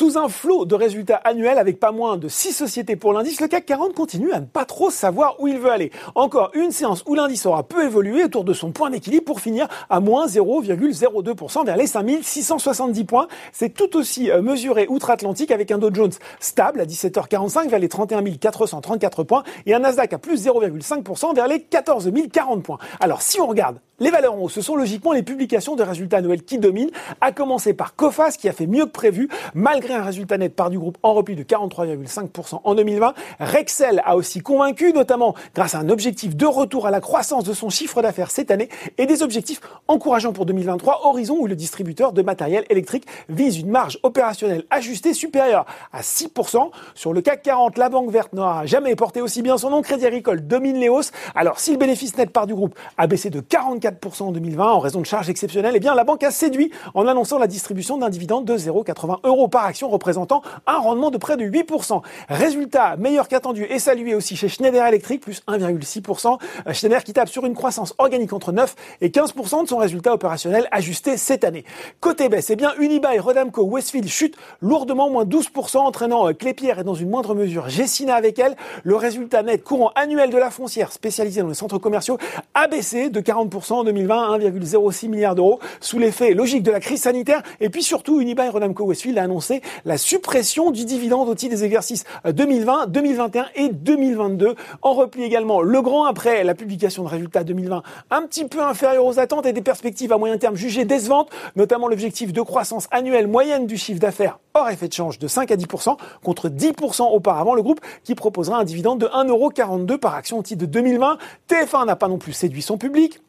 Sous un flot de résultats annuels avec pas moins de 6 sociétés pour l'indice, le CAC 40 continue à ne pas trop savoir où il veut aller. Encore une séance où l'indice aura peu évolué autour de son point d'équilibre pour finir à moins 0,02% vers les 5670 points. C'est tout aussi euh, mesuré outre-Atlantique avec un Dow Jones stable à 17h45 vers les 31 434 points et un Nasdaq à plus 0,5% vers les 14 040 points. Alors si on regarde les valeurs en haut, ce sont logiquement les publications de résultats annuels qui dominent, à commencer par Cofas qui a fait mieux que prévu, malgré un résultat net par du groupe en repli de 43,5% en 2020. Rexel a aussi convaincu, notamment grâce à un objectif de retour à la croissance de son chiffre d'affaires cette année et des objectifs encourageants pour 2023, horizon où le distributeur de matériel électrique vise une marge opérationnelle ajustée supérieure à 6%. Sur le CAC 40, la Banque Verte n'aura jamais porté aussi bien son nom. Crédit Agricole domine les hausses. Alors si le bénéfice net par du groupe a baissé de 44% en 2020 en raison de charges exceptionnelles, eh bien la banque a séduit en annonçant la distribution d'un dividende de 0,80 euros par action représentant un rendement de près de 8%. Résultat meilleur qu'attendu et salué aussi chez Schneider Electric, plus 1,6%. Euh, Schneider qui tape sur une croissance organique entre 9 et 15% de son résultat opérationnel ajusté cette année. Côté baisse, eh bien Unibail, Rodamco, Westfield chutent lourdement, moins 12%, entraînant euh, Clépierre et dans une moindre mesure Gessina avec elle. Le résultat net courant annuel de la foncière spécialisée dans les centres commerciaux a baissé de 40% en 2020 1,06 milliard d'euros sous l'effet logique de la crise sanitaire. Et puis surtout, Unibail Rodamco Westfield a annoncé la suppression du dividende au titre des exercices 2020, 2021 et 2022. En repli également le grand après la publication de résultats 2020 un petit peu inférieurs aux attentes et des perspectives à moyen terme jugées décevantes, notamment l'objectif de croissance annuelle moyenne du chiffre d'affaires hors effet de change de 5 à 10% contre 10% auparavant. Le groupe qui proposera un dividende de 1,42€ par action au titre de 2020. TF1 n'a pas non plus séduit son public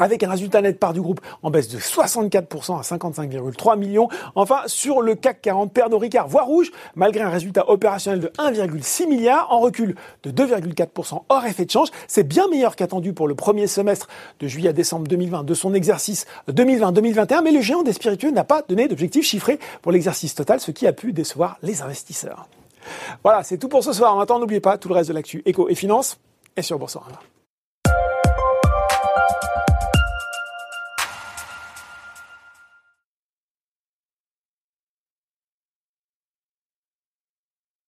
avec un résultat net part du groupe en baisse de 64% à 55,3 millions. Enfin, sur le CAC 40, Pernod Ricard voit rouge, malgré un résultat opérationnel de 1,6 milliard, en recul de 2,4% hors effet de change. C'est bien meilleur qu'attendu pour le premier semestre de juillet à décembre 2020 de son exercice 2020-2021, mais le géant des spiritueux n'a pas donné d'objectif chiffré pour l'exercice total, ce qui a pu décevoir les investisseurs. Voilà, c'est tout pour ce soir. Maintenant, n'oubliez pas tout le reste de l'actu éco et finance est sur Boursorama.